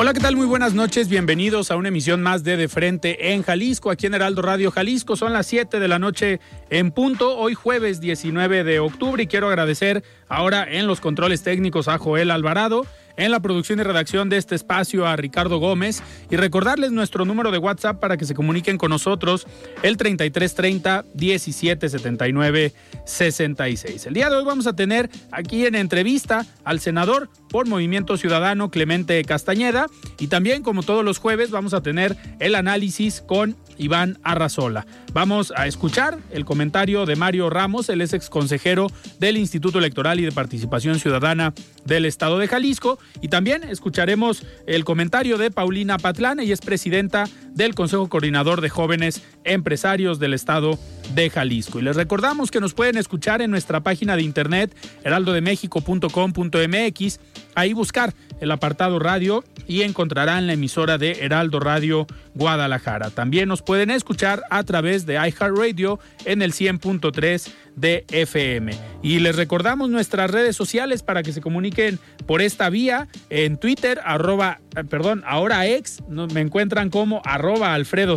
Hola, ¿qué tal? Muy buenas noches. Bienvenidos a una emisión más de De Frente en Jalisco, aquí en Heraldo Radio Jalisco. Son las 7 de la noche en punto, hoy jueves 19 de octubre y quiero agradecer ahora en los controles técnicos a Joel Alvarado en la producción y redacción de este espacio a Ricardo Gómez y recordarles nuestro número de WhatsApp para que se comuniquen con nosotros el 3330 1779 66. El día de hoy vamos a tener aquí en entrevista al senador por Movimiento Ciudadano Clemente Castañeda y también como todos los jueves vamos a tener el análisis con Iván Arrazola. Vamos a escuchar el comentario de Mario Ramos, el ex consejero del Instituto Electoral y de Participación Ciudadana del Estado de Jalisco. Y también escucharemos el comentario de Paulina Patlán, ella es presidenta del Consejo Coordinador de Jóvenes Empresarios del Estado de Jalisco. Y les recordamos que nos pueden escuchar en nuestra página de internet heraldodemexico.com.mx, ahí buscar el apartado radio y encontrarán la emisora de Heraldo Radio Guadalajara. También nos pueden escuchar a través de iHeartRadio en el 100.3 de FM. Y les recordamos nuestras redes sociales para que se comuniquen por esta vía. En Twitter, eh, perdón, ahora ex, me encuentran como arroba Alfredo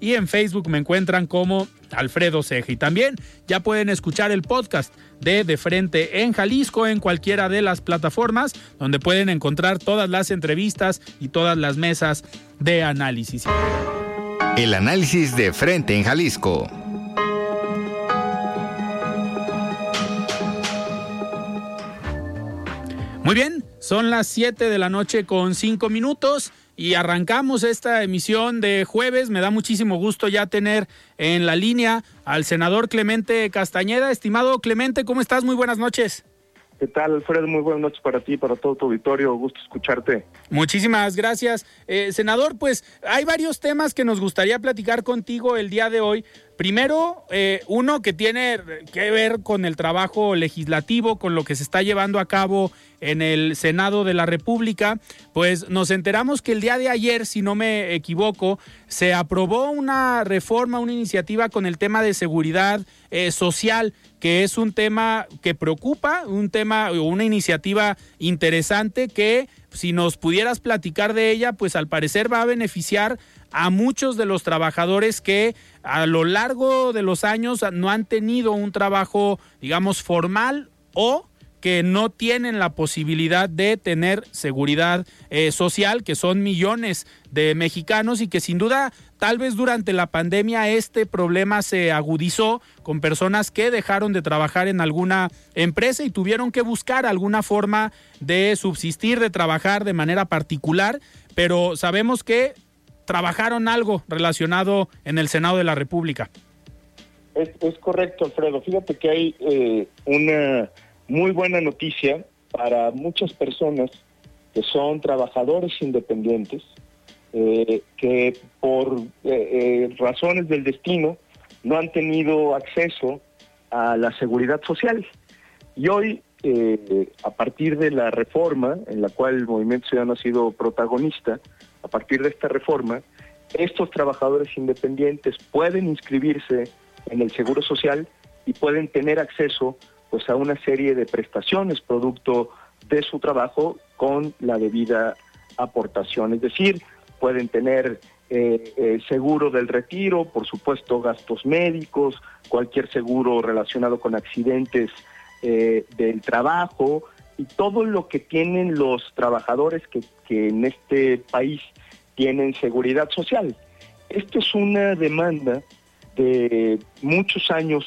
y en Facebook me encuentran como Alfredo Ceja. Y también ya pueden escuchar el podcast de De Frente en Jalisco en cualquiera de las plataformas donde pueden encontrar todas las entrevistas y todas las mesas de análisis. El análisis de Frente en Jalisco. Muy bien, son las 7 de la noche con 5 minutos y arrancamos esta emisión de jueves. Me da muchísimo gusto ya tener en la línea al senador Clemente Castañeda. Estimado Clemente, ¿cómo estás? Muy buenas noches. ¿Qué tal, Alfredo? Muy buenas noches para ti para todo tu auditorio. Gusto escucharte. Muchísimas gracias. Eh, senador, pues hay varios temas que nos gustaría platicar contigo el día de hoy. Primero, eh, uno que tiene que ver con el trabajo legislativo, con lo que se está llevando a cabo en el Senado de la República, pues nos enteramos que el día de ayer, si no me equivoco, se aprobó una reforma, una iniciativa con el tema de seguridad eh, social, que es un tema que preocupa, un tema o una iniciativa interesante que si nos pudieras platicar de ella, pues al parecer va a beneficiar a muchos de los trabajadores que a lo largo de los años no han tenido un trabajo, digamos, formal o que no tienen la posibilidad de tener seguridad eh, social, que son millones de mexicanos y que sin duda tal vez durante la pandemia este problema se agudizó con personas que dejaron de trabajar en alguna empresa y tuvieron que buscar alguna forma de subsistir, de trabajar de manera particular, pero sabemos que trabajaron algo relacionado en el Senado de la República. Es, correcto, Alfredo. Fíjate que hay eh, una muy buena noticia para muchas personas que son trabajadores independientes, eh, que por eh, razones del destino no han tenido acceso a la seguridad social. Y hoy, a partir de la reforma en la cual el Movimiento Ciudadano ha sido protagonista, a partir de esta reforma, estos trabajadores independientes pueden inscribirse en el Seguro Social y pueden tener acceso pues a una serie de prestaciones producto de su trabajo con la debida aportación, es decir, pueden tener eh, eh, seguro del retiro, por supuesto gastos médicos, cualquier seguro relacionado con accidentes eh, del trabajo, y todo lo que tienen los trabajadores que, que en este país tienen seguridad social. Esto es una demanda de muchos años,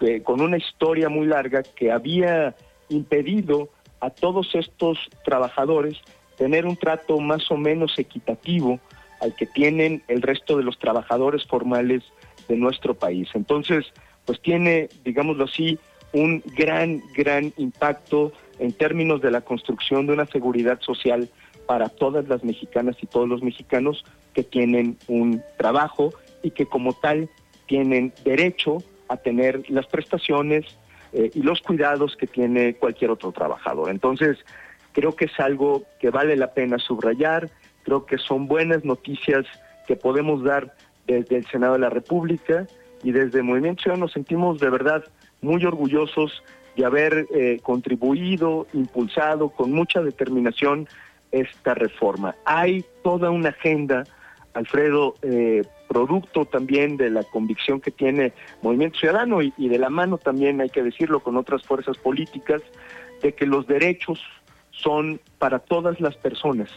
eh, con una historia muy larga, que había impedido a todos estos trabajadores tener un trato más o menos equitativo al que tienen el resto de los trabajadores formales de nuestro país. Entonces, pues tiene, digámoslo así, un gran, gran impacto en términos de la construcción de una seguridad social para todas las mexicanas y todos los mexicanos que tienen un trabajo y que como tal tienen derecho a tener las prestaciones eh, y los cuidados que tiene cualquier otro trabajador. Entonces, creo que es algo que vale la pena subrayar, creo que son buenas noticias que podemos dar desde el Senado de la República y desde Movimiento Ciudadano nos sentimos de verdad muy orgullosos de haber eh, contribuido, impulsado con mucha determinación esta reforma. Hay toda una agenda, Alfredo, eh, producto también de la convicción que tiene Movimiento Ciudadano y, de la mano también, hay que decirlo, con otras fuerzas políticas, de que los derechos son para todas las personas.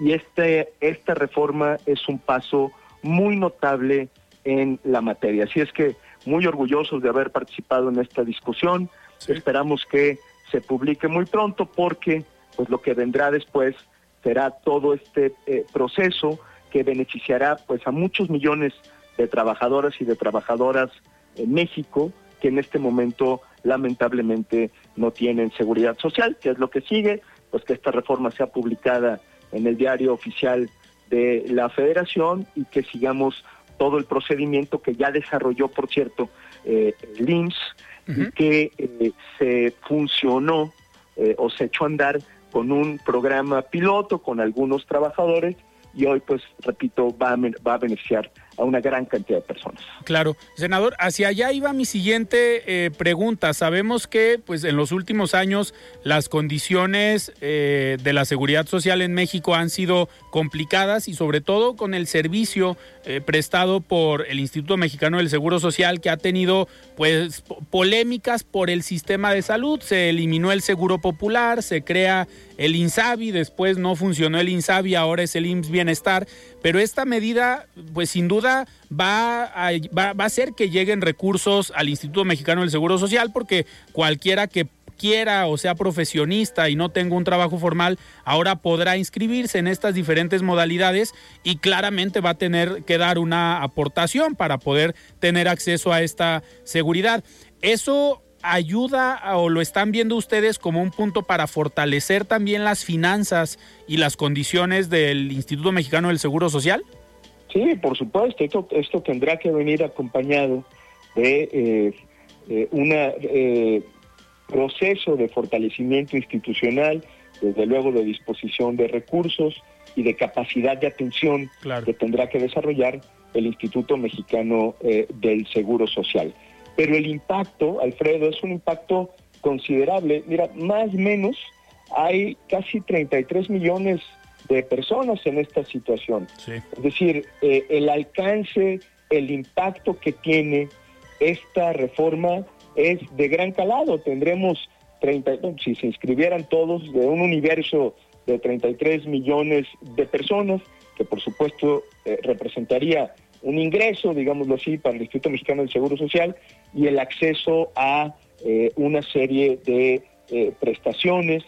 Y este, esta reforma es un paso muy notable en la materia. Así es que muy orgullosos de haber participado en esta discusión. Esperamos que se publique muy pronto porque pues lo que vendrá después será todo este eh, proceso que beneficiará pues a muchos millones de trabajadoras y de trabajadoras en México que en este momento lamentablemente no tienen seguridad social, que es lo que sigue, pues que esta reforma sea publicada en el diario oficial de la federación y que sigamos todo el procedimiento que ya desarrolló, por cierto, eh, el IMSS y que eh, se funcionó eh, o se echó a andar con un programa piloto con algunos trabajadores y hoy, pues, repito, va a, va a beneficiar a una gran cantidad de personas. Claro, senador, hacia allá iba mi siguiente eh, pregunta. Sabemos que, pues, en los últimos años las condiciones eh, de la seguridad social en México han sido complicadas y sobre todo con el servicio eh, prestado por el Instituto Mexicano del Seguro Social que ha tenido, pues, polémicas por el sistema de salud. Se eliminó el Seguro Popular, se crea el INSABI, después no funcionó el INSABI, ahora es el IMSS Bienestar, pero esta medida, pues sin duda va a, va, a hacer que lleguen recursos al Instituto Mexicano del Seguro Social porque cualquiera que quiera o sea profesionista y no tenga un trabajo formal, ahora podrá inscribirse en estas diferentes modalidades y claramente va a tener que dar una aportación para poder tener acceso a esta seguridad. Eso ayuda o lo están viendo ustedes como un punto para fortalecer también las finanzas y las condiciones del Instituto Mexicano del Seguro Social? Sí, por supuesto, esto, esto tendrá que venir acompañado de eh, eh un eh, proceso de fortalecimiento institucional, desde luego de disposición de recursos y de capacidad de atención que tendrá que desarrollar el Instituto Mexicano eh, del Seguro Social. Pero el impacto, Alfredo, es un impacto considerable. Mira, más o menos hay casi 33 millones de personas en esta situación. Es decir, eh, el alcance, el impacto que tiene esta reforma es de gran calado. Tendremos 30, si se inscribieran todos de un universo de 33 millones de personas, que por supuesto eh, representaría un ingreso, digámoslo así, para el Instituto Mexicano del Seguro Social y el acceso a eh, una serie de prestaciones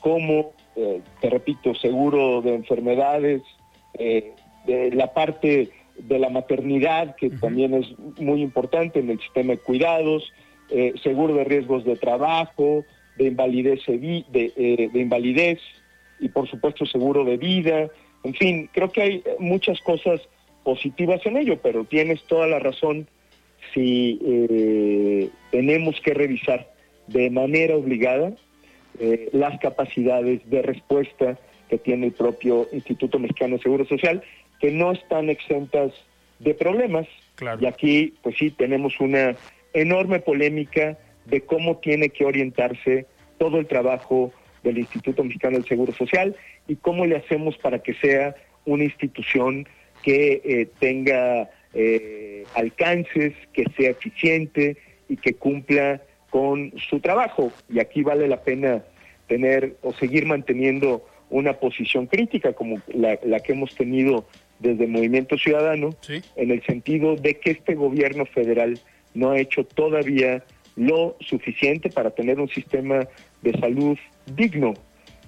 como eh, te repito, seguro de enfermedades, eh, de la parte de la maternidad, que también es muy importante en el sistema de cuidados, eh, seguro de riesgos de trabajo, de invalidez, de, de invalidez y por supuesto seguro de vida. En fin, creo que hay muchas cosas positivas en ello, pero tienes toda la razón si tenemos que revisar de manera obligada eh, las capacidades de respuesta que tiene el propio Instituto Mexicano de Seguro Social, que no están exentas de problemas. Y aquí, pues sí, tenemos una enorme polémica de cómo tiene que orientarse todo el trabajo del Instituto Mexicano del Seguro Social y cómo le hacemos para que sea una institución que eh, tenga eh, alcances, que sea eficiente y que cumpla con su trabajo. Y aquí vale la pena tener o seguir manteniendo una posición crítica como la, que hemos tenido desde Movimiento Ciudadano, en el sentido de que este gobierno federal no ha hecho todavía lo suficiente para tener un sistema de salud digno.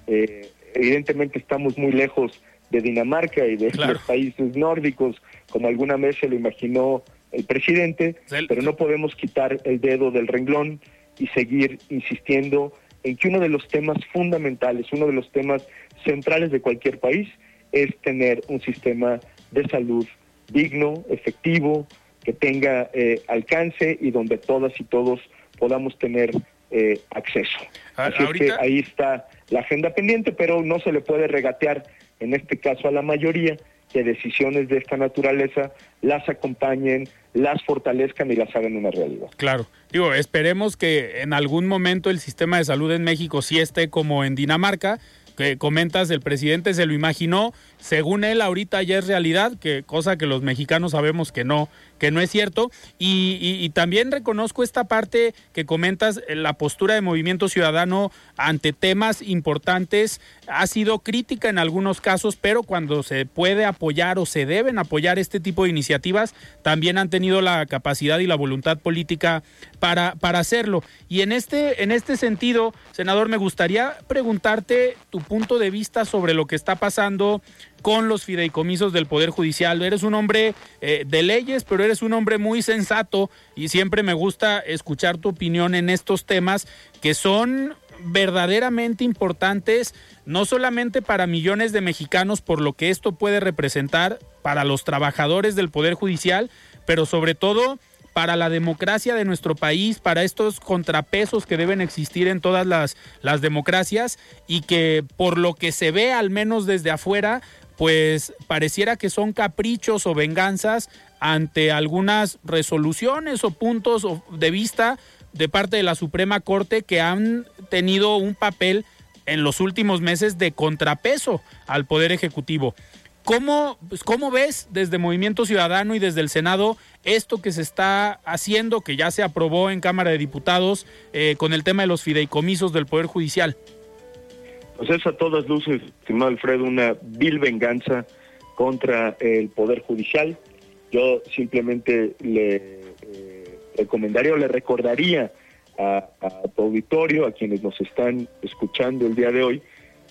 Eh, evidentemente estamos muy lejos de Dinamarca y de los países nórdicos, como alguna vez se lo imaginó el presidente, pero no podemos quitar el dedo del renglón y seguir insistiendo en que uno de los temas fundamentales, uno de los temas centrales de cualquier país es tener un sistema de salud digno, efectivo, que tenga eh, alcance y donde todas y todos podamos tener eh, acceso. Así es que ahí está la agenda pendiente, pero no se le puede regatear, en este caso a la mayoría, que decisiones de esta naturaleza las acompañen, las fortalezcan y las hagan una realidad. Claro, digo, esperemos que en algún momento el sistema de salud en México sí esté como en Dinamarca, que comentas, el presidente se lo imaginó, según él ahorita ya es realidad, que cosa que los mexicanos sabemos que no, que no es cierto. Y, también reconozco esta parte que comentas, la postura de Movimiento Ciudadano ante temas importantes ha sido crítica en algunos casos, pero cuando se puede apoyar o se deben apoyar este tipo de iniciativas, también han tenido la capacidad y la voluntad política para, para hacerlo. Y en este, en este sentido, senador, me gustaría preguntarte tu punto de vista sobre lo que está pasando con los fideicomisos del Poder Judicial. Eres un hombre eh, de leyes, pero eres un hombre muy sensato y siempre me gusta escuchar tu opinión en estos temas que son verdaderamente importantes, no solamente para millones de mexicanos por lo que esto puede representar para los trabajadores del Poder Judicial, pero sobre todo para la democracia de nuestro país, para estos contrapesos que deben existir en todas las, las democracias y que por lo que se ve, al menos desde afuera, pues pareciera que son caprichos o venganzas ante algunas resoluciones o puntos de vista de parte de la Suprema Corte que han tenido un papel en los últimos meses de contrapeso al Poder Ejecutivo. ¿Cómo, pues, ¿Cómo ves desde Movimiento Ciudadano y desde el Senado esto que se está haciendo, que ya se aprobó en Cámara de Diputados eh, con el tema de los fideicomisos del Poder Judicial? Pues es a todas luces, estimado Alfredo, una vil venganza contra el Poder Judicial. Yo simplemente le eh, recomendaría o le recordaría a, tu auditorio, a quienes nos están escuchando el día de hoy,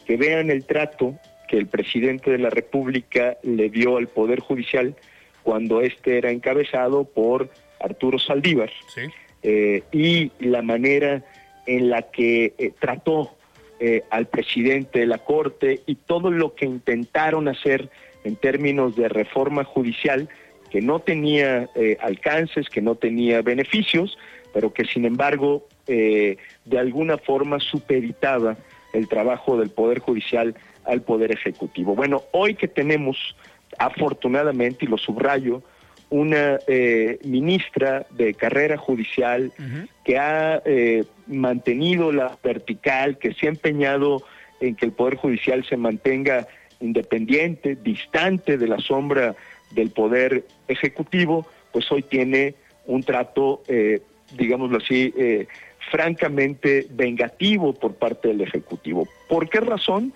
que vean el trato que el presidente de la República le dio al Poder Judicial cuando éste era encabezado por Arturo Saldívar eh, y la manera en la que eh, trató eh, al presidente de la Corte y todo lo que intentaron hacer en términos de reforma judicial que no tenía eh, alcances, que no tenía beneficios, pero que sin embargo eh, de alguna forma superitaba el trabajo del Poder Judicial al Poder Ejecutivo. Bueno, hoy que tenemos, afortunadamente, y lo subrayo, una eh, ministra de carrera judicial que ha eh, mantenido la vertical, que se ha empeñado en que el Poder Judicial se mantenga independiente, distante de la sombra del Poder Ejecutivo, pues hoy tiene un trato, eh, digámoslo así, francamente vengativo por parte del Ejecutivo. ¿Por qué razón?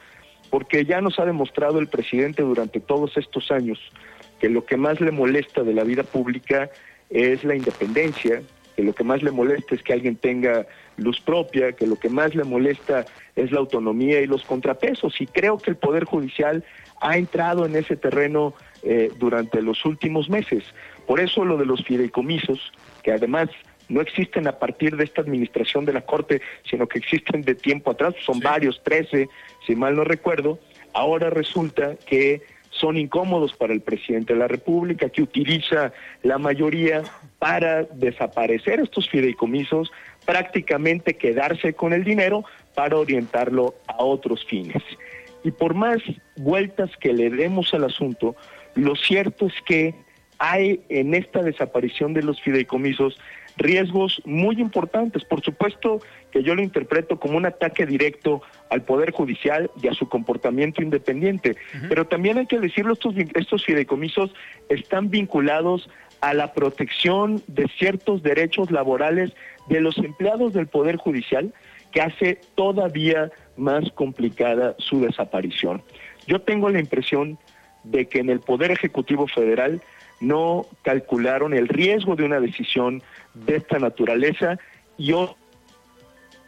Porque ya nos ha demostrado el presidente durante todos estos años que lo que más le molesta de la vida pública es la independencia, que lo que más le molesta es que alguien tenga luz propia, que lo que más le molesta es la autonomía y los contrapesos. Y creo que el Poder Judicial ha entrado en ese terreno eh, durante los últimos meses. Por eso lo de los fideicomisos, que además no existen a partir de esta administración de la Corte, sino que existen de tiempo atrás, son varios, 13, si mal no recuerdo, ahora resulta que son incómodos para el presidente de la República, que utiliza la mayoría para desaparecer estos fideicomisos, prácticamente quedarse con el dinero para orientarlo a otros fines. Y por más vueltas que le demos al asunto, lo cierto es que hay en esta desaparición de los fideicomisos riesgos muy importantes. Por supuesto que yo lo interpreto como un ataque directo al Poder Judicial y a su comportamiento independiente, pero también hay que decirlo, estos, estos fideicomisos están vinculados a la protección de ciertos derechos laborales de los empleados del Poder Judicial que hace todavía más complicada su desaparición. Yo tengo la impresión de que en el Poder Ejecutivo Federal no calcularon el riesgo de una decisión de esta naturaleza y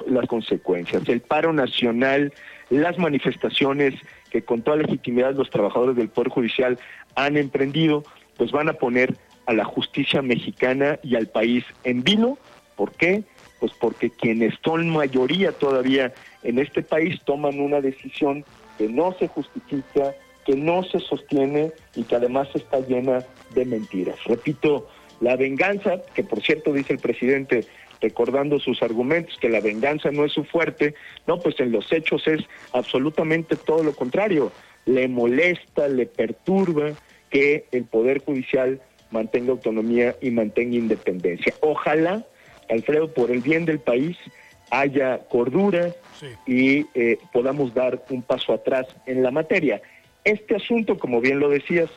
las consecuencias. El paro nacional, las manifestaciones que con toda legitimidad los trabajadores del Poder Judicial han emprendido, pues van a poner a la justicia mexicana y al país en vilo. ¿Por qué? Pues porque quienes son mayoría todavía en este país toman una decisión que no se justifica, que no se sostiene y que además está llena de mentiras. Repito, la venganza, que por cierto dice el presidente recordando sus argumentos, que la venganza no es su fuerte, no, pues en los hechos es absolutamente todo lo contrario. Le molesta, le perturba que el Poder Judicial mantenga autonomía y mantenga independencia. Ojalá, Alfredo, por el bien del país, haya cordura y eh, podamos dar un paso atrás en la materia. Este asunto, como bien lo decías,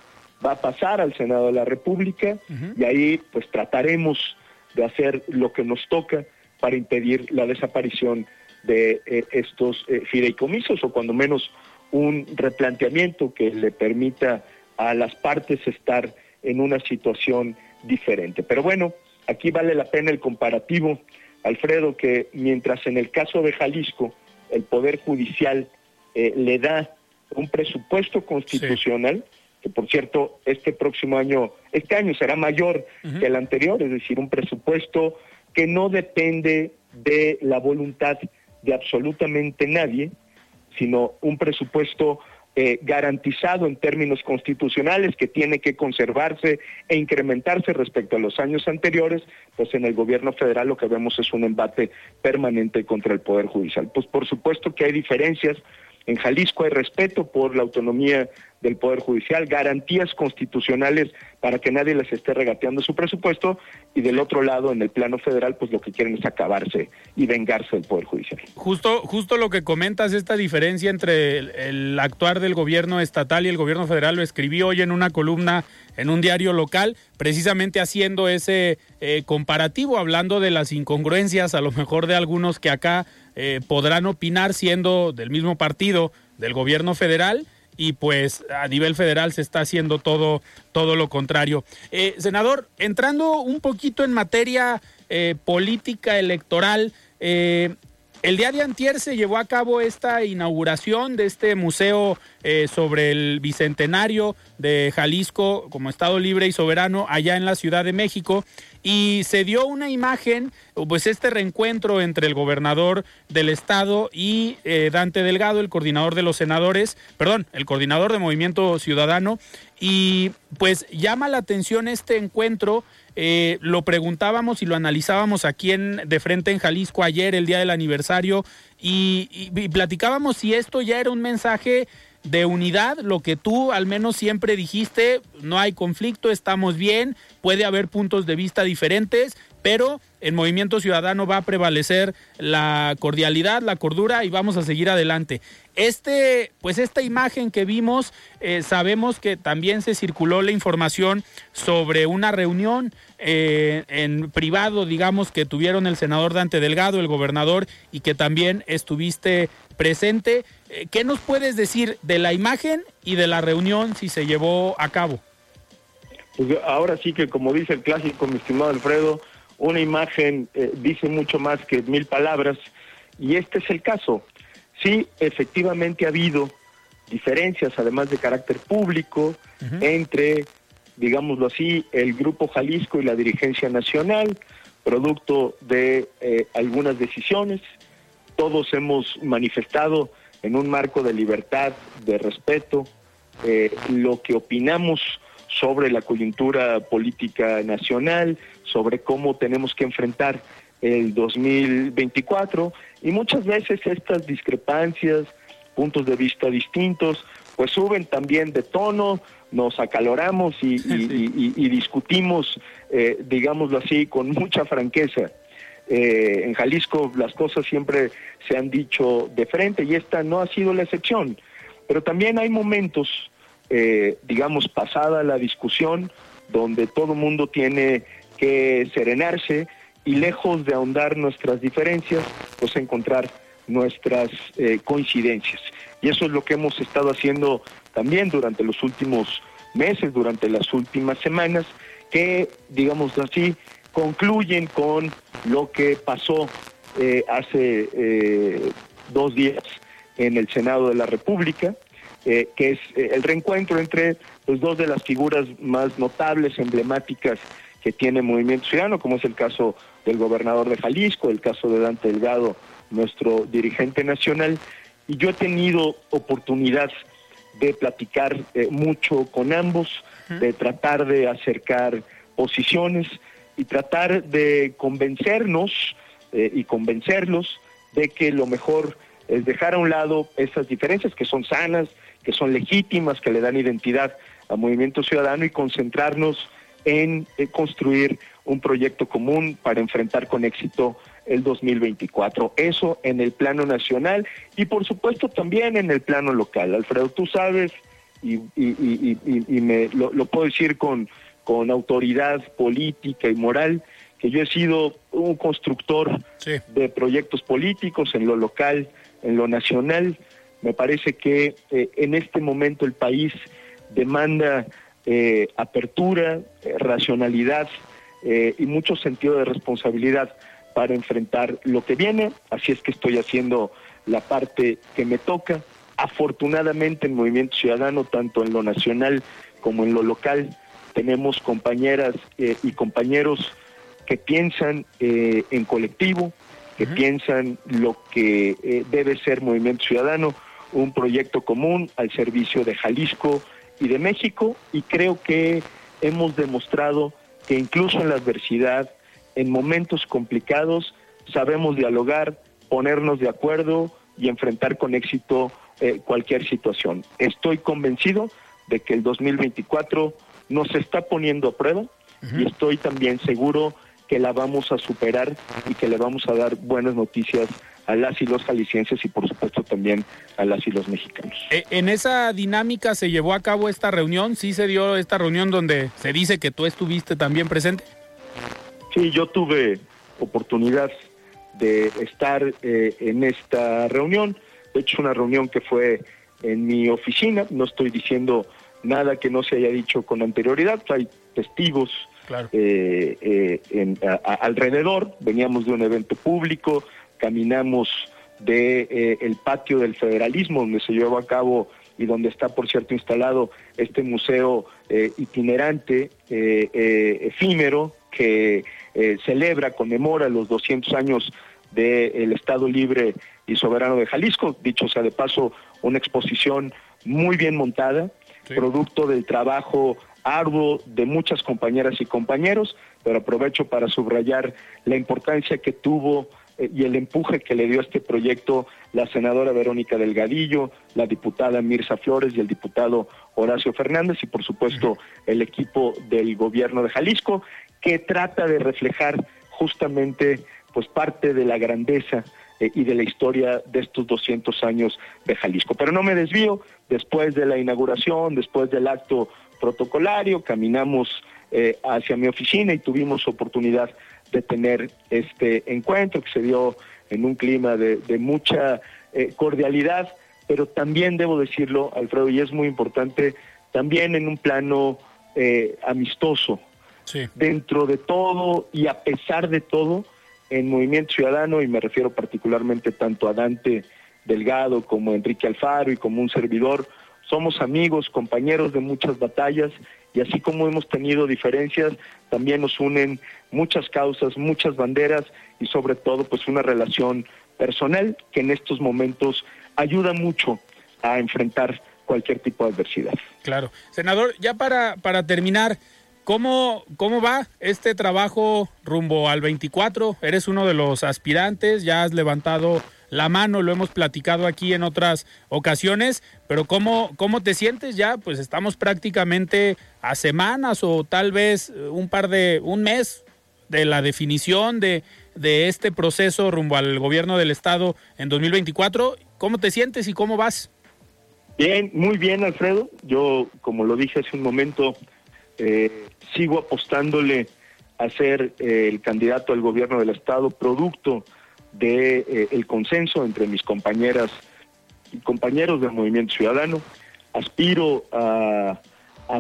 va a pasar al Senado de la República y ahí pues trataremos de hacer lo que nos toca para impedir la desaparición de eh, estos eh, fideicomisos o cuando menos un replanteamiento que le permita a las partes estar en una situación diferente. Pero bueno, aquí vale la pena el comparativo, Alfredo, que mientras en el caso de Jalisco el Poder Judicial eh, le da un presupuesto constitucional, que por cierto, este próximo año, este año será mayor que el anterior, es decir, un presupuesto que no depende de la voluntad de absolutamente nadie, sino un presupuesto eh, garantizado en términos constitucionales que tiene que conservarse e incrementarse respecto a los años anteriores, pues en el gobierno federal lo que vemos es un embate permanente contra el Poder Judicial. Pues por supuesto que hay diferencias, en Jalisco hay respeto por la autonomía del Poder Judicial, garantías constitucionales para que nadie les esté regateando su presupuesto y del otro lado, en el plano federal, pues lo que quieren es acabarse y vengarse del Poder Judicial. Justo, justo lo que comentas, esta diferencia entre el, actuar del gobierno estatal y el gobierno federal, lo escribí hoy en una columna en un diario local, precisamente haciendo ese eh, comparativo, hablando de las incongruencias, a lo mejor de algunos que acá eh, podrán opinar siendo del mismo partido del gobierno federal y pues a nivel federal se está haciendo todo, todo lo contrario. Eh, senador, entrando un poquito en materia eh, política electoral, el día de antier se llevó a cabo esta inauguración de este museo sobre el bicentenario de Jalisco como Estado libre y soberano allá en la Ciudad de México y se dio una imagen, pues este reencuentro entre el gobernador del estado y eh, Dante Delgado, el coordinador de los senadores, perdón, el coordinador de Movimiento Ciudadano, y pues llama la atención este encuentro. Eh, lo preguntábamos y lo analizábamos aquí en de frente en Jalisco ayer, el día del aniversario, y platicábamos si esto ya era un mensaje de unidad, lo que tú al menos siempre dijiste, no hay conflicto, estamos bien, puede haber puntos de vista diferentes, pero en Movimiento Ciudadano va a prevalecer la cordialidad, la cordura y vamos a seguir adelante. Este, pues esta imagen que vimos, eh, sabemos que también se circuló la información sobre una reunión eh, en privado, digamos, que tuvieron el senador Dante Delgado, el gobernador, y que también estuviste presente. Eh, ¿Qué nos puedes decir de la imagen y de la reunión si se llevó a cabo? Pues ahora sí que como dice el clásico, mi estimado Alfredo, una imagen eh, dice mucho más que mil palabras y este es el caso. Sí, efectivamente ha habido diferencias, además de carácter público, entre, digámoslo así, el Grupo Jalisco y la dirigencia nacional, producto de eh, algunas decisiones. Todos hemos manifestado en un marco de libertad, de respeto, eh, lo que opinamos sobre la coyuntura política nacional, sobre cómo tenemos que enfrentar el 2024 y muchas veces estas discrepancias, puntos de vista distintos, pues suben también de tono, nos acaloramos y, discutimos, eh, digámoslo así, con mucha franqueza. Eh, en Jalisco las cosas siempre se han dicho de frente y esta no ha sido la excepción. Pero también hay momentos, eh, digamos, pasada la discusión, donde todo el mundo tiene que serenarse y lejos de ahondar nuestras diferencias, pues encontrar nuestras eh, coincidencias. Y eso es lo que hemos estado haciendo también durante los últimos meses, durante las últimas semanas, que, digamos así, concluyen con lo que pasó eh, hace eh, dos días en el Senado de la República, que es el reencuentro entre pues, dos de las figuras más notables, emblemáticas que tiene Movimiento Ciudadano, como es el caso del gobernador de Jalisco, el caso de Dante Delgado, nuestro dirigente nacional, y yo he tenido oportunidad de platicar eh, mucho con ambos, de tratar de acercar posiciones y tratar de convencernos eh, y convencerlos de que lo mejor es dejar a un lado esas diferencias que son sanas, que son legítimas, que le dan identidad al movimiento ciudadano y concentrarnos en eh, construir un proyecto común para enfrentar con éxito el 2024. Eso en el plano nacional y por supuesto también en el plano local. Alfredo, tú sabes, y, me lo, puedo decir con, con autoridad política y moral, que yo he sido un constructor de proyectos políticos en lo local, en lo nacional. Me parece que eh, en este momento el país demanda eh, apertura, eh, racionalidad y mucho sentido de responsabilidad para enfrentar lo que viene, así es que estoy haciendo la parte que me toca. Afortunadamente en Movimiento Ciudadano, tanto en lo nacional como en lo local, tenemos compañeras eh, y compañeros que piensan eh, en colectivo, que piensan lo que eh, debe ser Movimiento Ciudadano, un proyecto común al servicio de Jalisco y de México, y creo que hemos demostrado que incluso en la adversidad, en momentos complicados sabemos dialogar, ponernos de acuerdo y enfrentar con éxito eh, cualquier situación. Estoy convencido de que el 2024 nos está poniendo a prueba y estoy también seguro que la vamos a superar y que le vamos a dar buenas noticias a las y los jaliscienses y por supuesto también a las y los mexicanos. Eh, en esa dinámica se llevó a cabo esta reunión, sí se dio esta reunión donde se dice que tú estuviste también presente. Sí, yo tuve oportunidad de estar eh, en esta reunión. De hecho, una reunión que fue en mi oficina. No estoy diciendo nada que no se haya dicho con anterioridad. Hay testigos eh, eh, alrededor. Veníamos de un evento público, caminamos de el patio del federalismo donde se llevó a cabo y donde está, por cierto, instalado este museo itinerante, efímero, que eh, celebra, conmemora los 200 años del Estado Libre y Soberano de Jalisco. Dicho sea de paso, una exposición muy bien montada, producto del trabajo arduo de muchas compañeras y compañeros, pero aprovecho para subrayar la importancia que tuvo eh, y el empuje que le dio a este proyecto la senadora Verónica Delgadillo, la diputada Mirza Flores y el diputado Horacio Fernández y por supuesto el equipo del gobierno de Jalisco que trata de reflejar justamente pues parte de la grandeza eh, y de la historia de estos 200 años de Jalisco. Pero no me desvío, después de la inauguración, después del acto protocolario, caminamos eh, hacia mi oficina y tuvimos oportunidad de tener este encuentro que se dio en un clima de, mucha eh, cordialidad, pero también debo decirlo, Alfredo, y es muy importante, también en un plano amistoso, Dentro de todo y a pesar de todo, en Movimiento Ciudadano, y me refiero particularmente tanto a Dante Delgado como a Enrique Alfaro y como un servidor, somos amigos, compañeros de muchas batallas y así como hemos tenido diferencias, también nos unen muchas causas, muchas banderas y sobre todo pues una relación personal que en estos momentos ayuda mucho a enfrentar cualquier tipo de adversidad. Claro. Senador, ya para, para terminar, ¿Cómo, ¿Cómo va este trabajo rumbo al 24? Eres uno de los aspirantes, ya has levantado la mano, lo hemos platicado aquí en otras ocasiones, pero ¿cómo, cómo te sientes ya? Pues estamos prácticamente a semanas o tal vez un par de, un mes de la definición de, de este proceso rumbo al gobierno del estado en 2024. ¿Cómo te sientes y cómo vas? Bien, muy bien, Alfredo. Yo, como lo dije hace un momento, eh, sigo apostándole a ser eh, el candidato al gobierno del Estado, producto de eh, el consenso entre mis compañeras y compañeros del Movimiento Ciudadano. Aspiro a,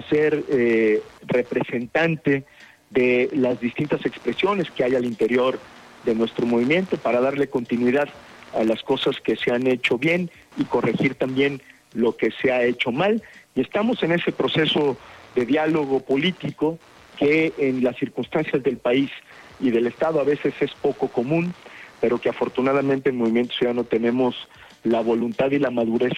ser eh, representante de las distintas expresiones que hay al interior de nuestro movimiento para darle continuidad a las cosas que se han hecho bien y corregir también lo que se ha hecho mal. Y estamos en ese proceso de diálogo político que en las circunstancias del país y del Estado a veces es poco común, pero que afortunadamente en Movimiento Ciudadano tenemos la voluntad y la madurez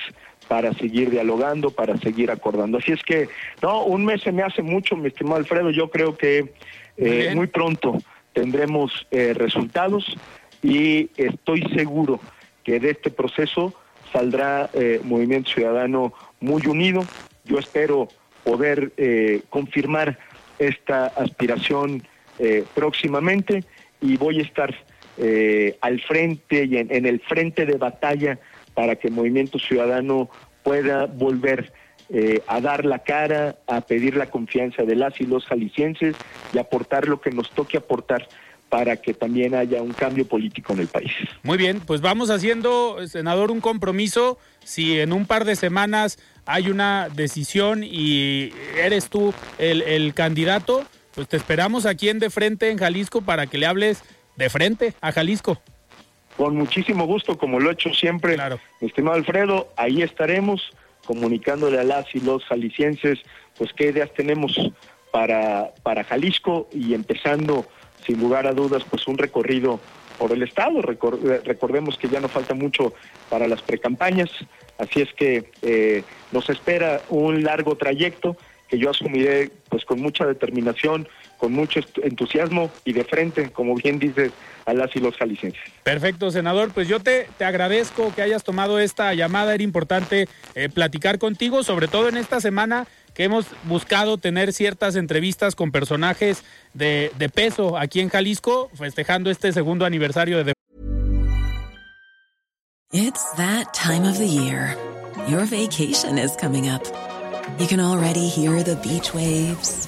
para seguir dialogando, para seguir acordando. Así es que, no, un mes se me hace mucho, mi estimado Alfredo, yo creo que eh, muy, pronto tendremos eh, resultados y estoy seguro que de este proceso saldrá eh, Movimiento Ciudadano muy unido. Yo espero poder confirmar esta aspiración próximamente y voy a estar al frente y en, el frente de batalla para que Movimiento Ciudadano pueda volver eh, a dar la cara, a pedir la confianza de las y los jaliscienses y aportar lo que nos toque aportar para que también haya un cambio político en el país. Muy bien, pues vamos haciendo, senador, un compromiso. Si en un par de semanas hay una decisión y eres tú el, el candidato, pues te esperamos aquí en De Frente en Jalisco para que le hables de frente a Jalisco. Con muchísimo gusto, como lo he hecho siempre, mi estimado Alfredo, ahí estaremos comunicándole a las y los jaliscienses, pues qué ideas tenemos para, para Jalisco y empezando, sin lugar a dudas, pues un recorrido por el Estado. recordemos que ya no falta mucho para las precampañas, así es que eh, nos espera un largo trayecto que yo asumiré pues con mucha determinación, con mucho entusiasmo y de frente, como bien dices, a las y los jaliscienses. Perfecto, senador. Pues yo te, te agradezco que hayas tomado esta llamada. Era importante eh, platicar contigo, sobre todo en esta semana que hemos buscado tener ciertas entrevistas con personajes de, de peso aquí en Jalisco, festejando este segundo aniversario de... It's that time of the year. Your vacation is coming up. You can already hear the beach waves,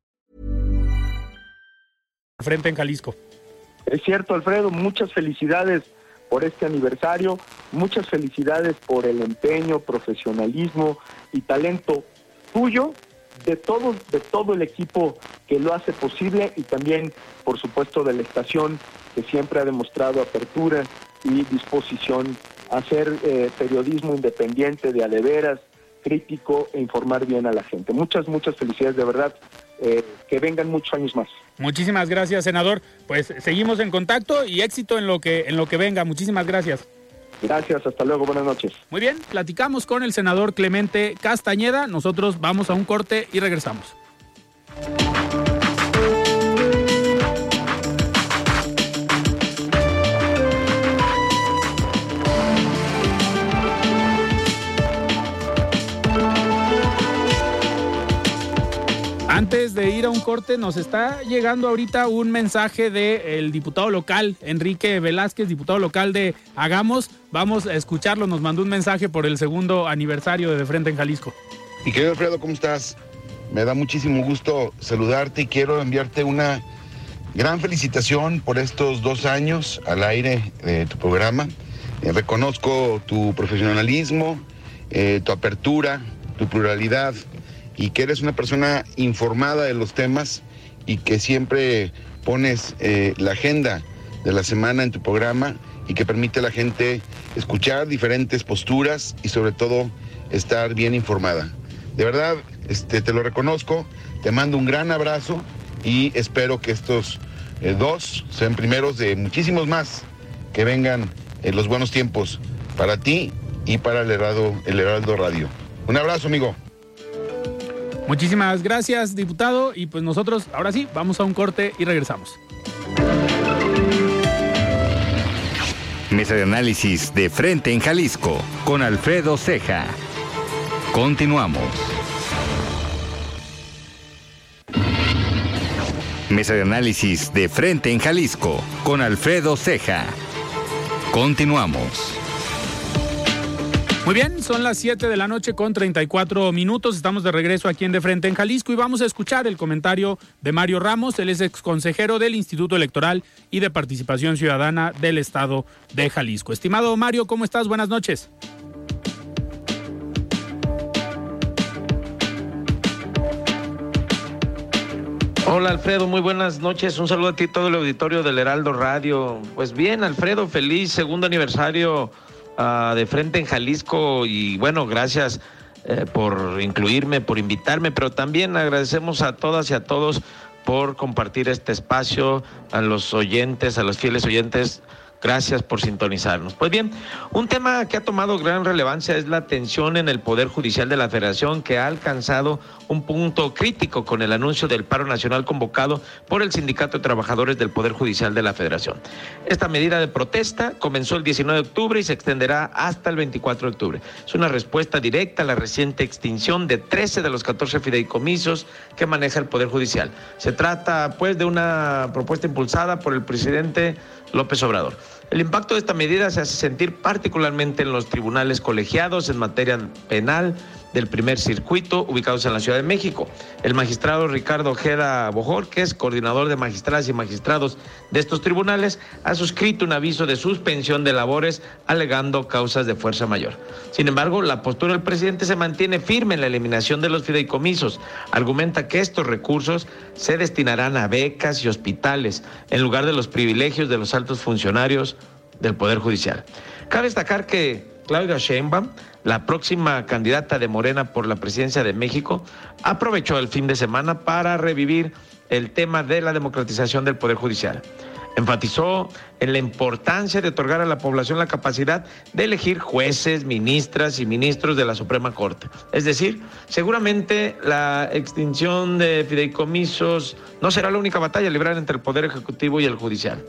Frente en Jalisco. Es cierto, Alfredo, muchas felicidades por este aniversario, muchas felicidades por el empeño, profesionalismo y talento tuyo, de todo, de todo el equipo que lo hace posible y también, por supuesto, de la estación que siempre ha demostrado apertura y disposición a hacer eh, periodismo independiente de adeveras, crítico e informar bien a la gente. Muchas, muchas felicidades de verdad. Eh, que vengan muchos años más. Muchísimas gracias, senador. Pues seguimos en contacto y éxito en lo que en lo que venga. Muchísimas gracias. Gracias, hasta luego, buenas noches. Muy bien, platicamos con el senador Clemente Castañeda. Nosotros vamos a un corte y regresamos. Antes de ir a un corte, nos está llegando ahorita un mensaje del diputado local, Enrique Velázquez, diputado local de Hagamos. Vamos a escucharlo, nos mandó un mensaje por el segundo aniversario de De Frente en Jalisco. Y querido Alfredo, ¿cómo estás? Me da muchísimo gusto saludarte y quiero enviarte una gran felicitación por estos dos años al aire de tu programa. Eh, reconozco tu profesionalismo, eh, tu apertura, tu pluralidad y que eres una persona informada de los temas y que siempre pones eh, la agenda de la semana en tu programa y que permite a la gente escuchar diferentes posturas y sobre todo estar bien informada. De verdad, este, te lo reconozco, te mando un gran abrazo y espero que estos eh, dos sean primeros de muchísimos más que vengan en los buenos tiempos para ti y para el el Heraldo Radio. Un abrazo, amigo. Muchísimas gracias, diputado. Y pues nosotros, ahora sí, vamos a un corte y regresamos. Mesa de análisis de frente en Jalisco con Alfredo Ceja. Continuamos. Mesa de análisis de frente en Jalisco con Alfredo Ceja. Continuamos. Muy bien, son las 7 de la noche con 34 minutos. Estamos de regreso aquí en De Frente en Jalisco y vamos a escuchar el comentario de Mario Ramos. Él es ex consejero del Instituto Electoral y de Participación Ciudadana del Estado de Jalisco. Estimado Mario, ¿cómo estás? Buenas noches. Hola Alfredo, muy buenas noches. Un saludo a ti todo el auditorio del Heraldo Radio. Pues bien, Alfredo, feliz segundo aniversario Ah, de frente en Jalisco y bueno, gracias eh, por incluirme, por invitarme, pero también agradecemos a todas y a todos por compartir este espacio, a los oyentes, a los fieles oyentes Gracias por sintonizarnos. Pues bien, un tema que ha tomado gran relevancia es la tensión en el Poder Judicial de la Federación, que ha alcanzado un punto crítico con el anuncio del paro nacional convocado por el Sindicato de Trabajadores del Poder Judicial de la Federación. Esta medida de protesta comenzó el 19 de octubre y se extenderá hasta el 24 de octubre. Es una respuesta directa a la reciente extinción de 13 de los 14 fideicomisos que maneja el Poder Judicial. Se trata, pues, de una propuesta impulsada por el presidente López Obrador. El impacto de esta medida se hace sentir particularmente en los tribunales colegiados en materia penal del primer circuito ubicados en la Ciudad de México. El magistrado Ricardo Ojeda Bojor, que es coordinador de magistradas y magistrados de estos tribunales, ha suscrito un aviso de suspensión de labores alegando causas de fuerza mayor. Sin embargo, la postura del presidente se mantiene firme en la eliminación de los fideicomisos. Argumenta que estos recursos se destinarán a becas y hospitales en lugar de los privilegios de los altos funcionarios del Poder Judicial. Cabe destacar que Claudia Sheinbaum, la próxima candidata de Morena por la presidencia de México, aprovechó el fin de semana para revivir el tema de la democratización del Poder Judicial. Enfatizó en la importancia de otorgar a la población la capacidad de elegir jueces, ministras y ministros de la Suprema Corte. Es decir, seguramente la extinción de fideicomisos no será la única batalla a librar entre el Poder Ejecutivo y el Judicial.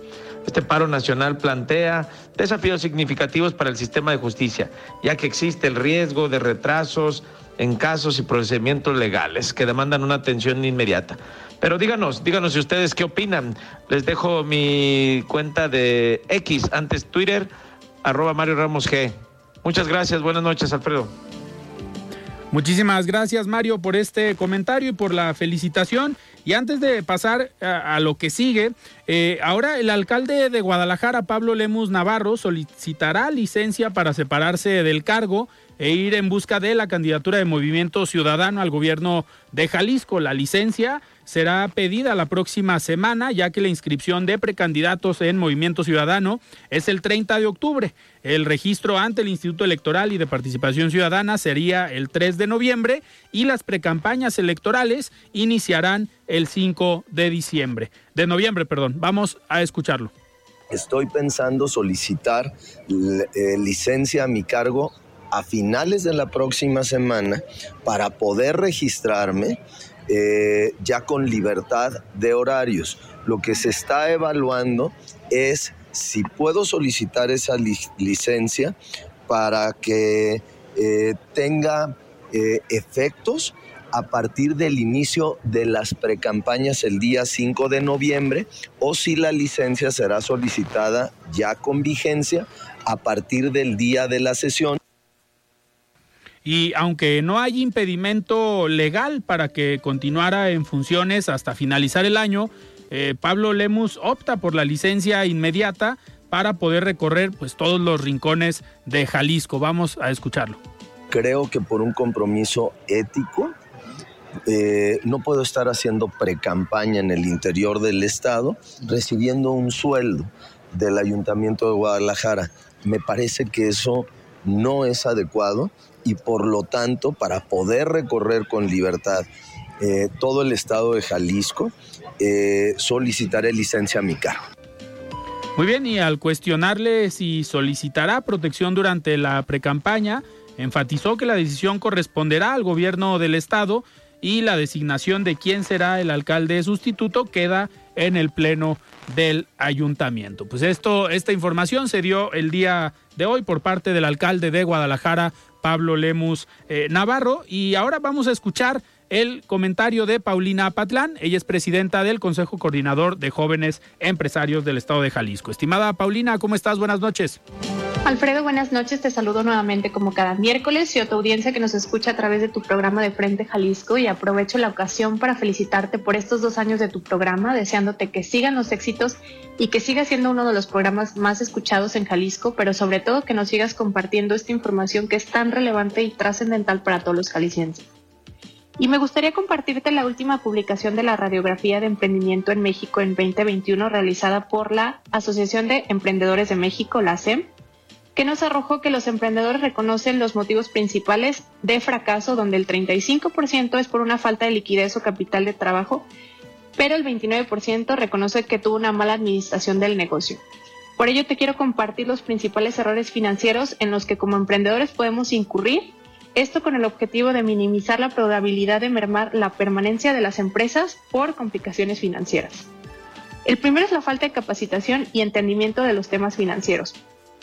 Este paro nacional plantea desafíos significativos para el sistema de justicia, ya que existe el riesgo de retrasos en casos y procedimientos legales que demandan una atención inmediata. Pero díganos, díganos si ustedes qué opinan. Les dejo mi cuenta de X, antes Twitter, arroba Mario Ramos G. Muchas gracias, buenas noches, Alfredo. Muchísimas gracias, Mario, por este comentario y por la felicitación. Y antes de pasar a, lo que sigue, eh, ahora el alcalde de Guadalajara, Pablo Lemus Navarro, solicitará licencia para separarse del cargo e ir en busca de la candidatura de Movimiento Ciudadano al gobierno de Jalisco. La licencia será pedida la próxima semana, ya que la inscripción de precandidatos en Movimiento Ciudadano es el 30 de octubre. El registro ante el Instituto Electoral y de Participación Ciudadana sería el 3 de noviembre y las precampañas electorales iniciarán el 5 de diciembre. De noviembre, perdón. Vamos a escucharlo. Estoy pensando solicitar eh, licencia a mi cargo a finales de la próxima semana para poder registrarme eh, ya con libertad de horarios. Lo que se está evaluando es si puedo solicitar esa licencia para que eh, tenga eh, efectos a partir del inicio de las precampañas el día 5 de noviembre o si la licencia será solicitada ya con vigencia a partir del día de la sesión. Y aunque no hay impedimento legal para que continuara en funciones hasta finalizar el año, eh, Pablo Lemus opta por la licencia inmediata para poder recorrer pues todos los rincones de Jalisco. Vamos a escucharlo. Creo que por un compromiso ético eh, no puedo estar haciendo precampaña en el interior del estado recibiendo un sueldo del ayuntamiento de Guadalajara. Me parece que eso no es adecuado y por lo tanto para poder recorrer con libertad eh, todo el estado de Jalisco, eh, solicitaré licencia a mi cargo. Muy bien, y al cuestionarle si solicitará protección durante la precampaña, enfatizó que la decisión corresponderá al gobierno del estado y la designación de quién será el alcalde sustituto queda en el pleno del ayuntamiento. Pues esto, esta información se dio el día de hoy por parte del alcalde de Guadalajara, Pablo Lemus eh, Navarro, y ahora vamos a escuchar el comentario de Paulina Patlán. Ella es presidenta del Consejo Coordinador de Jóvenes Empresarios del Estado de Jalisco. Estimada Paulina, ¿cómo estás? Buenas noches. Alfredo, buenas noches. Te saludo nuevamente como cada miércoles y a tu audiencia que nos escucha a través de tu programa de Frente Jalisco y aprovecho la ocasión para felicitarte por estos dos años de tu programa, deseándote que sigan los éxitos y que siga siendo uno de los programas más escuchados en Jalisco, pero sobre todo que nos sigas compartiendo esta información que es tan relevante y trascendental para todos los jaliscienses. Y me gustaría compartirte la última publicación de la radiografía de emprendimiento en México en 2021 realizada por la Asociación de Emprendedores de México, la SEM, que nos arrojó que los emprendedores reconocen los motivos principales de fracaso, donde el 35% es por una falta de liquidez o capital de trabajo, pero el 29% reconoce que tuvo una mala administración del negocio. Por ello te quiero compartir los principales errores financieros en los que como emprendedores podemos incurrir esto con el objetivo de minimizar la probabilidad de mermar la permanencia de las empresas por complicaciones financieras. El primero es la falta de capacitación y entendimiento de los temas financieros.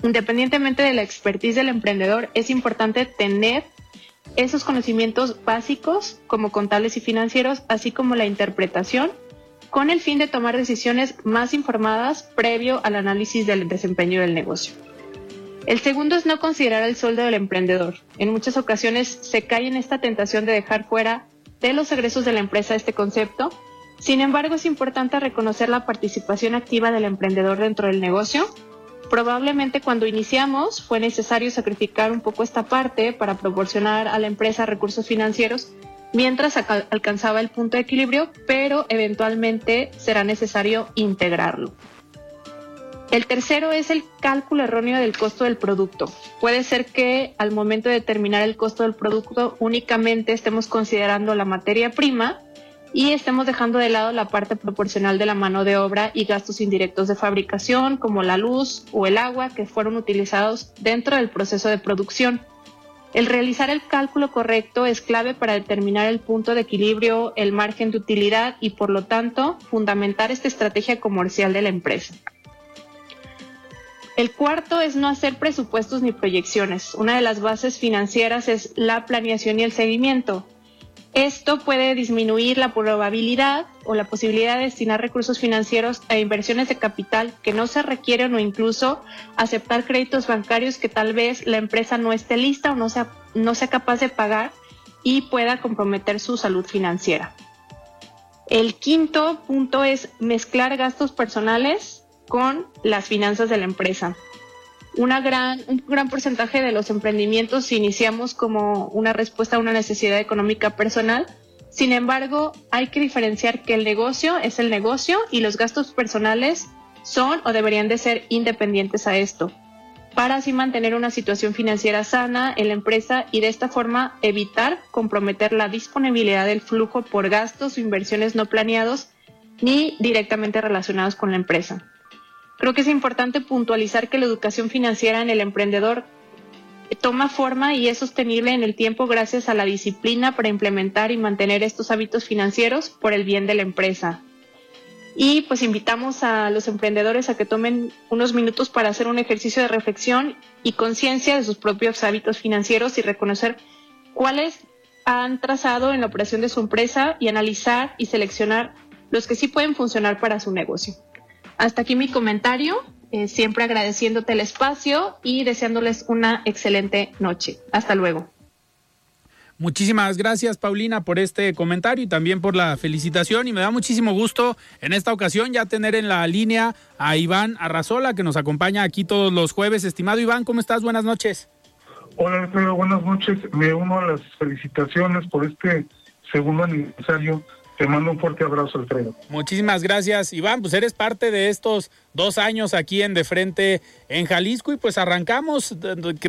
Independientemente de la expertise del emprendedor, es importante tener esos conocimientos básicos como contables y financieros, así como la interpretación, con el fin de tomar decisiones más informadas previo al análisis del desempeño del negocio. El segundo es no considerar el sueldo del emprendedor. En muchas ocasiones se cae en esta tentación de dejar fuera de los egresos de la empresa este concepto. Sin embargo, es importante reconocer la participación activa del emprendedor dentro del negocio. Probablemente cuando iniciamos fue necesario sacrificar un poco esta parte para proporcionar a la empresa recursos financieros mientras alcanzaba el punto de equilibrio, pero eventualmente será necesario integrarlo. El tercero es el cálculo erróneo del costo del producto. Puede ser que al momento de determinar el costo del producto únicamente estemos considerando la materia prima y estemos dejando de lado la parte proporcional de la mano de obra y gastos indirectos de fabricación como la luz o el agua que fueron utilizados dentro del proceso de producción. El realizar el cálculo correcto es clave para determinar el punto de equilibrio, el margen de utilidad y por lo tanto fundamentar esta estrategia comercial de la empresa. El cuarto es no hacer presupuestos ni proyecciones. Una de las bases financieras es la planeación y el seguimiento. Esto puede disminuir la probabilidad o la posibilidad de destinar recursos financieros a inversiones de capital que no se requieren o incluso aceptar créditos bancarios que tal vez la empresa no esté lista o no sea, no sea capaz de pagar y pueda comprometer su salud financiera. El quinto punto es mezclar gastos personales con las finanzas de la empresa. Gran, un gran porcentaje de los emprendimientos iniciamos como una respuesta a una necesidad económica personal. Sin embargo, hay que diferenciar que el negocio es el negocio y los gastos personales son o deberían de ser independientes a esto, para así mantener una situación financiera sana en la empresa y de esta forma evitar comprometer la disponibilidad del flujo por gastos o inversiones no planeados ni directamente relacionados con la empresa. Creo que es importante puntualizar que la educación financiera en el emprendedor toma forma y es sostenible en el tiempo gracias a la disciplina para implementar y mantener estos hábitos financieros por el bien de la empresa. Y pues invitamos a los emprendedores a que tomen unos minutos para hacer un ejercicio de reflexión y conciencia de sus propios hábitos financieros y reconocer cuáles han trazado en la operación de su empresa y analizar y seleccionar los que sí pueden funcionar para su negocio. Hasta aquí mi comentario, eh, siempre agradeciéndote el espacio y deseándoles una excelente noche. Hasta luego. Muchísimas gracias, Paulina, por este comentario y también por la felicitación. Y me da muchísimo gusto en esta ocasión ya tener en la línea a Iván Arrazola, que nos acompaña aquí todos los jueves. Estimado Iván, ¿cómo estás? Buenas noches. Hola, Alfredo, buenas noches. Me uno a las felicitaciones por este segundo aniversario Te mando un fuerte abrazo, Alfredo. Muchísimas gracias, Iván. Pues eres parte de estos dos años aquí en De Frente en Jalisco y pues arrancamos.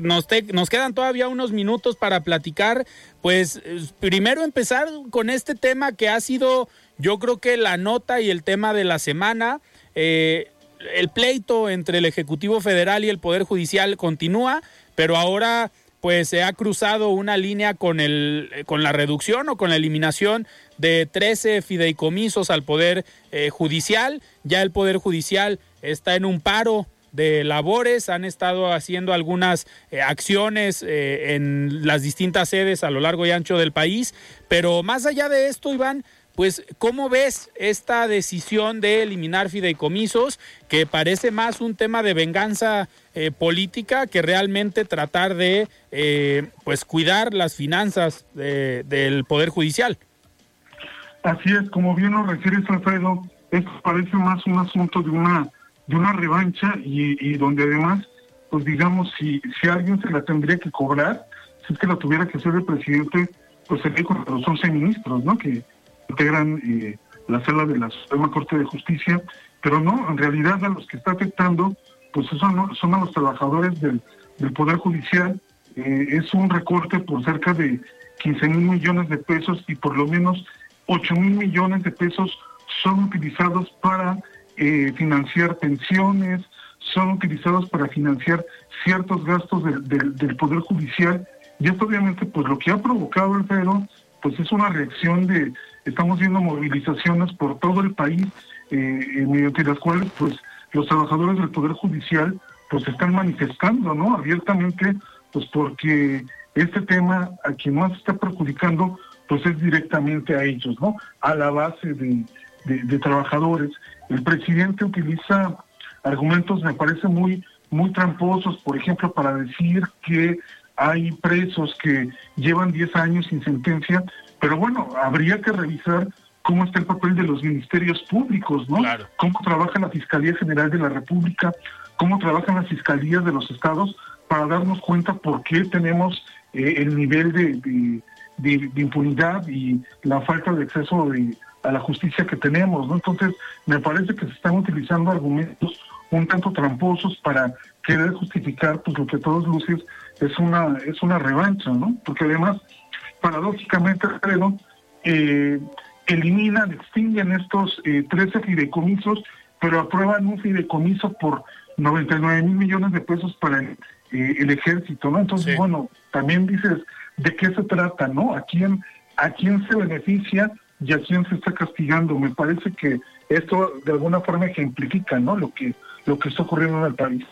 Nos, nos quedan todavía unos minutos para platicar. Pues primero empezar con este tema que ha sido, yo creo que la nota y el tema de la semana. Eh, el pleito entre el Ejecutivo Federal y el Poder Judicial continúa, pero ahora pues se ha cruzado una línea con, el, con la reducción o con la eliminación de 13 fideicomisos al Poder eh, Judicial. Ya el Poder Judicial está en un paro de labores, han estado haciendo algunas eh, acciones eh, en las distintas sedes a lo largo y ancho del país, pero más allá de esto, Iván, pues, ¿cómo ves esta decisión de eliminar fideicomisos, que parece más un tema de venganza eh, política que realmente tratar de, eh, pues, cuidar las finanzas del Poder Judicial? Así es, como bien lo refieres, Alfredo, esto parece más un asunto de una de una revancha y, donde además, pues digamos, si, si alguien se la tendría que cobrar, si es que la tuviera que hacer el presidente, pues sería con los 11 ministros, ¿no? Que, integran eh, la sala de la Suprema Corte de Justicia, pero no, en realidad a los que está afectando, pues son, son a los trabajadores del, Poder Judicial. Eh, es un recorte por cerca de 15 mil millones de pesos y por lo menos 8 mil millones de pesos son utilizados para eh, financiar pensiones, son utilizados para financiar ciertos gastos del Poder Judicial. Y esto obviamente, pues lo que ha provocado, el Alfredo, pues es una reacción de, estamos viendo movilizaciones por todo el país, eh, mediante las cuales pues los trabajadores del Poder Judicial pues están manifestando, ¿no? Abiertamente, pues porque este tema a quien más está perjudicando pues es directamente a ellos, ¿no? A la base de, de, trabajadores. El presidente utiliza argumentos, me parece muy, muy tramposos, por ejemplo, para decir que hay presos que llevan 10 años sin sentencia, pero bueno, habría que revisar cómo está el papel de los ministerios públicos, ¿no? Cómo trabaja la Fiscalía General de la República, cómo trabajan las fiscalías de los estados para darnos cuenta por qué tenemos eh, el nivel de, de, impunidad y la falta de acceso a la justicia que tenemos, ¿no? Entonces, me parece que se están utilizando argumentos un tanto tramposos para querer justificar pues lo que a todos luces es una es una revancha, ¿no? Porque además, paradójicamente, creo, eh, eliminan, extinguen estos eh, 13 fideicomisos, pero aprueban un fideicomiso por 99 mil millones de pesos para el, eh, ejército, ¿no? Entonces, bueno, también dices, ¿de qué se trata, no? ¿A quién, ¿A quién se beneficia y a quién se está castigando? Me parece que esto de alguna forma ejemplifica, ¿no? Lo que, lo que está ocurriendo en el país.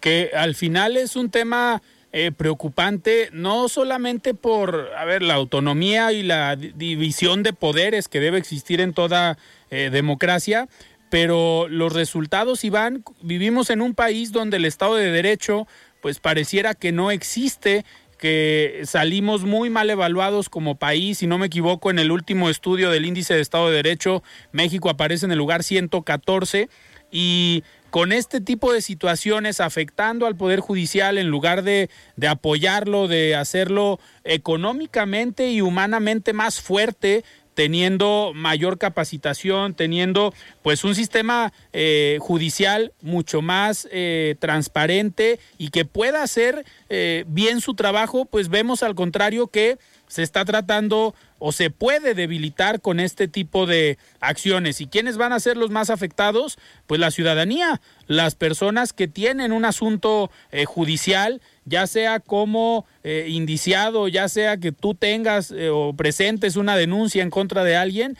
Que al final es un tema eh, preocupante, no solamente por, a ver, la autonomía y la división de poderes que debe existir en toda eh, democracia, pero los resultados, Iván, vivimos en un país donde el Estado de Derecho, pues pareciera que no existe, que salimos muy mal evaluados como país, si no me equivoco, en el último estudio del índice de Estado de Derecho, México aparece en el lugar 114 y con este tipo de situaciones afectando al Poder Judicial en lugar de, de, apoyarlo, de hacerlo económicamente y humanamente más fuerte, teniendo mayor capacitación, teniendo pues un sistema eh, judicial mucho más eh, transparente y que pueda hacer eh, bien su trabajo, pues vemos al contrario que se está tratando o se puede debilitar con este tipo de acciones. ¿Y quiénes van a ser los más afectados? Pues la ciudadanía, las personas que tienen un asunto eh, judicial, ya sea como eh, indiciado, ya sea que tú tengas eh, o presentes una denuncia en contra de alguien,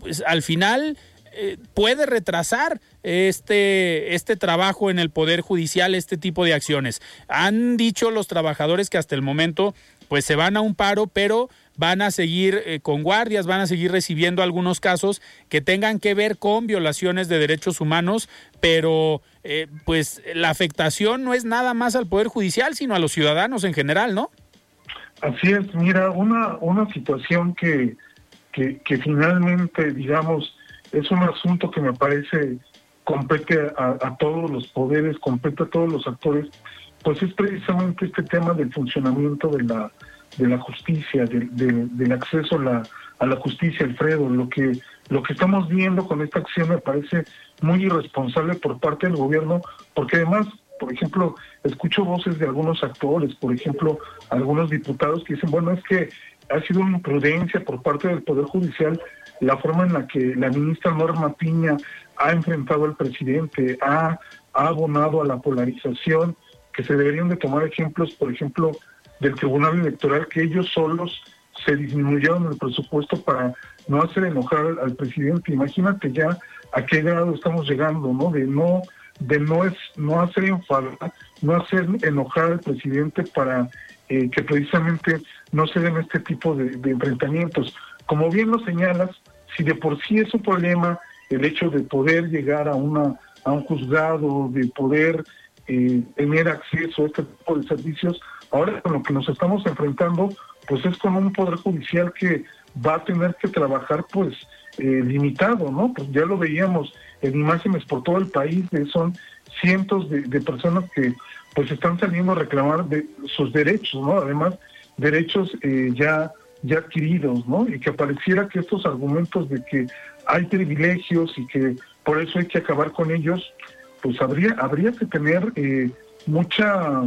pues al final puede retrasar este, este trabajo en el Poder Judicial, este tipo de acciones. Han dicho los trabajadores que hasta el momento pues se van a un paro, pero van a seguir eh, con guardias, van a seguir recibiendo algunos casos que tengan que ver con violaciones de derechos humanos, pero eh, pues la afectación no es nada más al Poder Judicial, sino a los ciudadanos en general, ¿no? Así es, mira, una, una situación que, que, finalmente, digamos, es un asunto que me parece compete a, a todos los poderes, compete a todos los actores, pues es precisamente este tema del funcionamiento de la, de la justicia, del acceso a la, a la justicia, Alfredo. Lo que, lo que estamos viendo con esta acción me parece muy irresponsable por parte del gobierno, porque además, por ejemplo, escucho voces de algunos actores, por ejemplo, algunos diputados que dicen, bueno, es que ha sido una imprudencia por parte del Poder Judicial la forma en la que la ministra Norma Piña ha enfrentado al presidente, ha, ha abonado a la polarización, que se deberían de tomar ejemplos, por ejemplo, del Tribunal Electoral, que ellos solos se disminuyeron el presupuesto para no hacer enojar al presidente. Imagínate ya a qué grado estamos llegando, ¿no? De no de no es no hacer enfadar, no hacer enojar al presidente para eh, que precisamente no se den este tipo de, enfrentamientos. Como bien lo señalas, si de por sí es un problema el hecho de poder llegar a una a un juzgado, de poder eh, tener acceso a este tipo de servicios, ahora con lo que nos estamos enfrentando, pues es con un poder judicial que va a tener que trabajar pues eh, limitado, ¿no? Pues ya lo veíamos en imágenes por todo el país, son cientos de, personas que pues están saliendo a reclamar de sus derechos, ¿no? Además, derechos eh, ya, ya adquiridos, ¿no? Y que pareciera que estos argumentos de que hay privilegios y que por eso hay que acabar con ellos, pues habría, habría que tener eh, mucha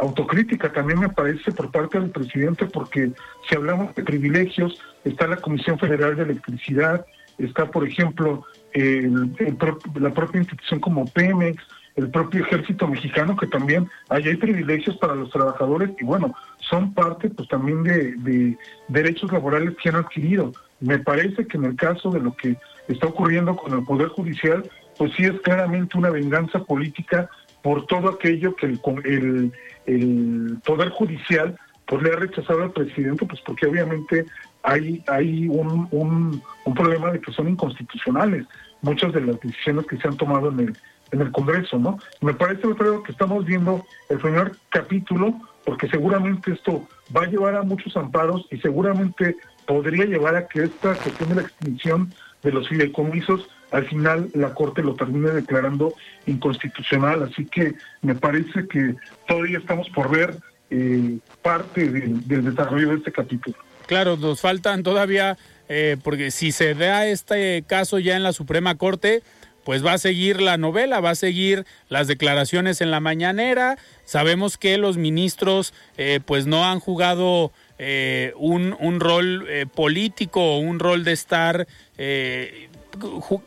autocrítica también me parece por parte del presidente, porque si hablamos de privilegios, está la Comisión Federal de Electricidad, está, por ejemplo, la propia institución como Pemex, el propio ejército mexicano, que también hay privilegios para los trabajadores y bueno, son parte pues también de, de derechos laborales que han adquirido. Me parece que en el caso de lo que está ocurriendo con el Poder Judicial, pues sí es claramente una venganza política por todo aquello que el, Poder Judicial pues le ha rechazado al presidente, pues porque obviamente hay, hay un, un, problema de que son inconstitucionales muchas de las decisiones que se han tomado en el, en el Congreso, ¿no? Me parece, creo que estamos viendo el primer capítulo, porque seguramente esto va a llevar a muchos amparos y seguramente podría llevar a que esta cuestión de la extinción de los fideicomisos al final la Corte lo termine declarando inconstitucional. Así que me parece que todavía estamos por ver eh, parte del desarrollo de este capítulo. Claro, nos faltan todavía, eh, porque si se da este caso ya en la Suprema Corte, pues va a seguir la novela, va a seguir las declaraciones en la mañanera. Sabemos que los ministros eh, pues no han jugado un, un, rol político o un rol de estar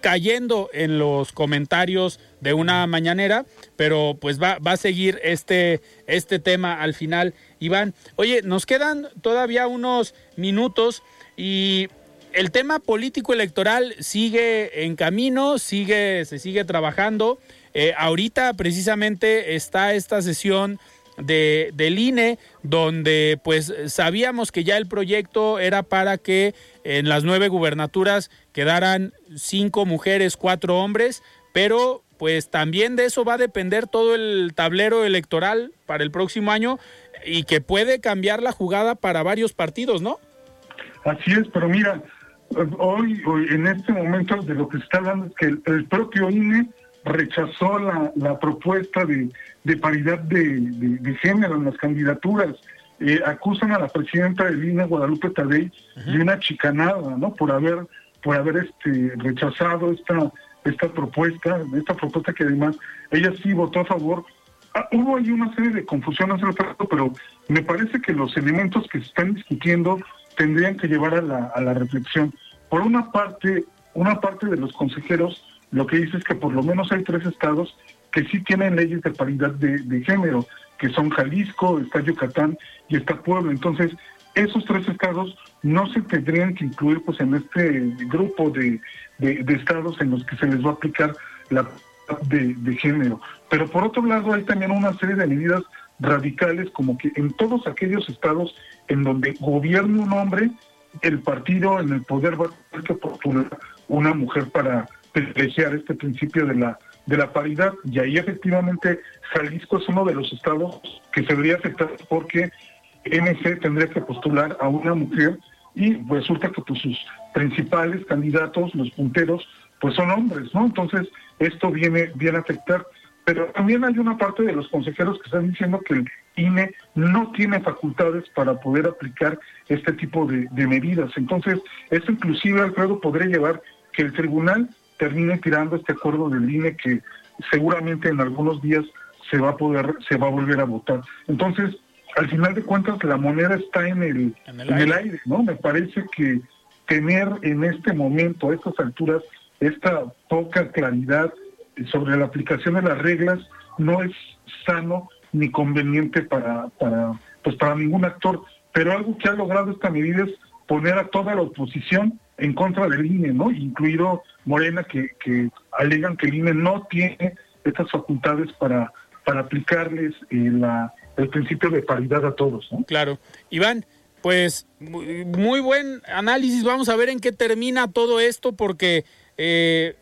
cayendo en los comentarios de una mañanera, pero pues va, va a seguir este, este tema al final. Iván, oye, nos quedan todavía unos minutos y el tema político electoral sigue en camino, sigue, se sigue trabajando. Eh, ahorita precisamente está esta sesión de, del INE, donde pues sabíamos que ya el proyecto era para que en las nueve gubernaturas quedaran cinco mujeres, cuatro hombres, pero pues también de eso va a depender todo el tablero electoral para el próximo año y que puede cambiar la jugada para varios partidos, ¿no? Así es, pero mira, hoy, hoy en este momento de lo que se está hablando es que el propio INE rechazó la, la propuesta de, de paridad de, de, género en las candidaturas. Eh, acusan a la presidenta de Lina Guadalupe Tadei de una chicanada, ¿no? Por haber por haber este rechazado esta esta propuesta, esta propuesta que además ella sí votó a favor. Ah, hubo ahí una serie de confusiones al respecto, pero me parece que los elementos que se están discutiendo tendrían que llevar a la, reflexión. Por una parte, una parte de los consejeros lo que dice es que por lo menos hay tres estados que sí tienen leyes de paridad de, género, que son Jalisco, está Yucatán y está Puebla. Entonces, esos tres estados no se tendrían que incluir pues en este grupo de, estados en los que se les va a aplicar la de, de género. Pero por otro lado hay también una serie de medidas radicales como que en todos aquellos estados en donde gobierne un hombre, el partido en el poder va a tener que postular una mujer para privilegiar este principio de la de la paridad y ahí efectivamente Jalisco es uno de los estados que se debería afectar porque MC tendría que postular a una mujer y resulta que pues, sus principales candidatos, los punteros, pues son hombres, ¿no? Entonces esto viene, viene a afectar. Pero también hay una parte de los consejeros que están diciendo que INE no tiene facultades para poder aplicar este tipo de, medidas. Entonces, esto inclusive, Alfredo, podría llevar que el tribunal termine tirando este acuerdo del INE que seguramente en algunos días se va a poder, se va a volver a votar. Entonces, al final de cuentas, la moneda está en el, en el, aire. ¿no? Me parece que tener en este momento, a estas alturas, esta poca claridad sobre la aplicación de las reglas no es sano ni conveniente para, para, pues para ningún actor. Pero algo que ha logrado esta medida es poner a toda la oposición en contra del INE, ¿no? Incluido Morena, que, que alegan que el INE no tiene estas facultades para, para aplicarles eh, la, el principio de paridad a todos, ¿no? Claro. Iván, pues muy buen análisis. Vamos a ver en qué termina todo esto, porque eh,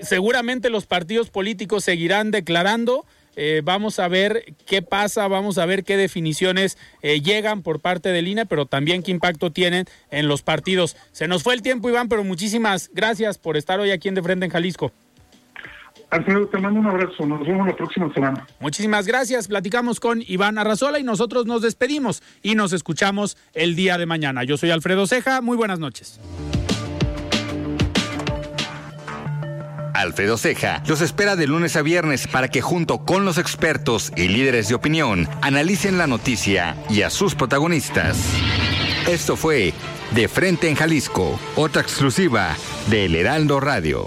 seguramente los partidos políticos seguirán declarando. Eh, vamos a ver qué pasa, vamos a ver qué definiciones eh, llegan por parte del INE, pero también qué impacto tienen en los partidos. Se nos fue el tiempo, Iván, pero muchísimas gracias por estar hoy aquí en De Frente en Jalisco. Alfredo, te mando un abrazo. Nos vemos la próxima semana. Muchísimas gracias. Platicamos con Iván Arrazola y nosotros nos despedimos y nos escuchamos el día de mañana. Yo soy Alfredo Ceja. Muy buenas noches. Alfredo Ceja los espera de lunes a viernes para que junto con los expertos y líderes de opinión analicen la noticia y a sus protagonistas. Esto fue De Frente en Jalisco, otra exclusiva de El Heraldo Radio.